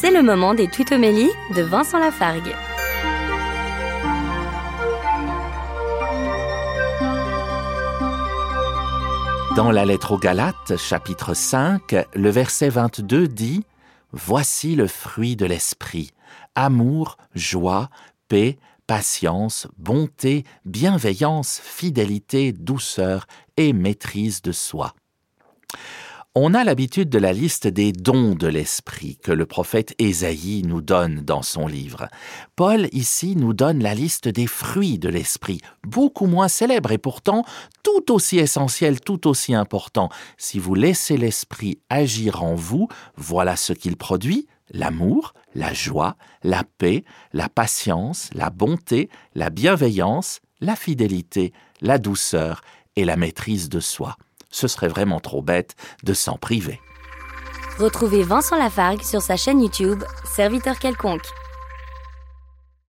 C'est le moment des tutomélies de Vincent Lafargue. Dans la lettre aux Galates, chapitre 5, le verset 22 dit Voici le fruit de l'esprit amour, joie, paix, patience, bonté, bienveillance, fidélité, douceur et maîtrise de soi. On a l'habitude de la liste des dons de l'esprit que le prophète Ésaïe nous donne dans son livre. Paul ici nous donne la liste des fruits de l'esprit, beaucoup moins célèbre et pourtant tout aussi essentiel, tout aussi important. Si vous laissez l'esprit agir en vous, voilà ce qu'il produit l'amour, la joie, la paix, la patience, la bonté, la bienveillance, la fidélité, la douceur et la maîtrise de soi ce serait vraiment trop bête de s'en priver. Retrouvez Vincent Lafargue sur sa chaîne YouTube, Serviteur quelconque.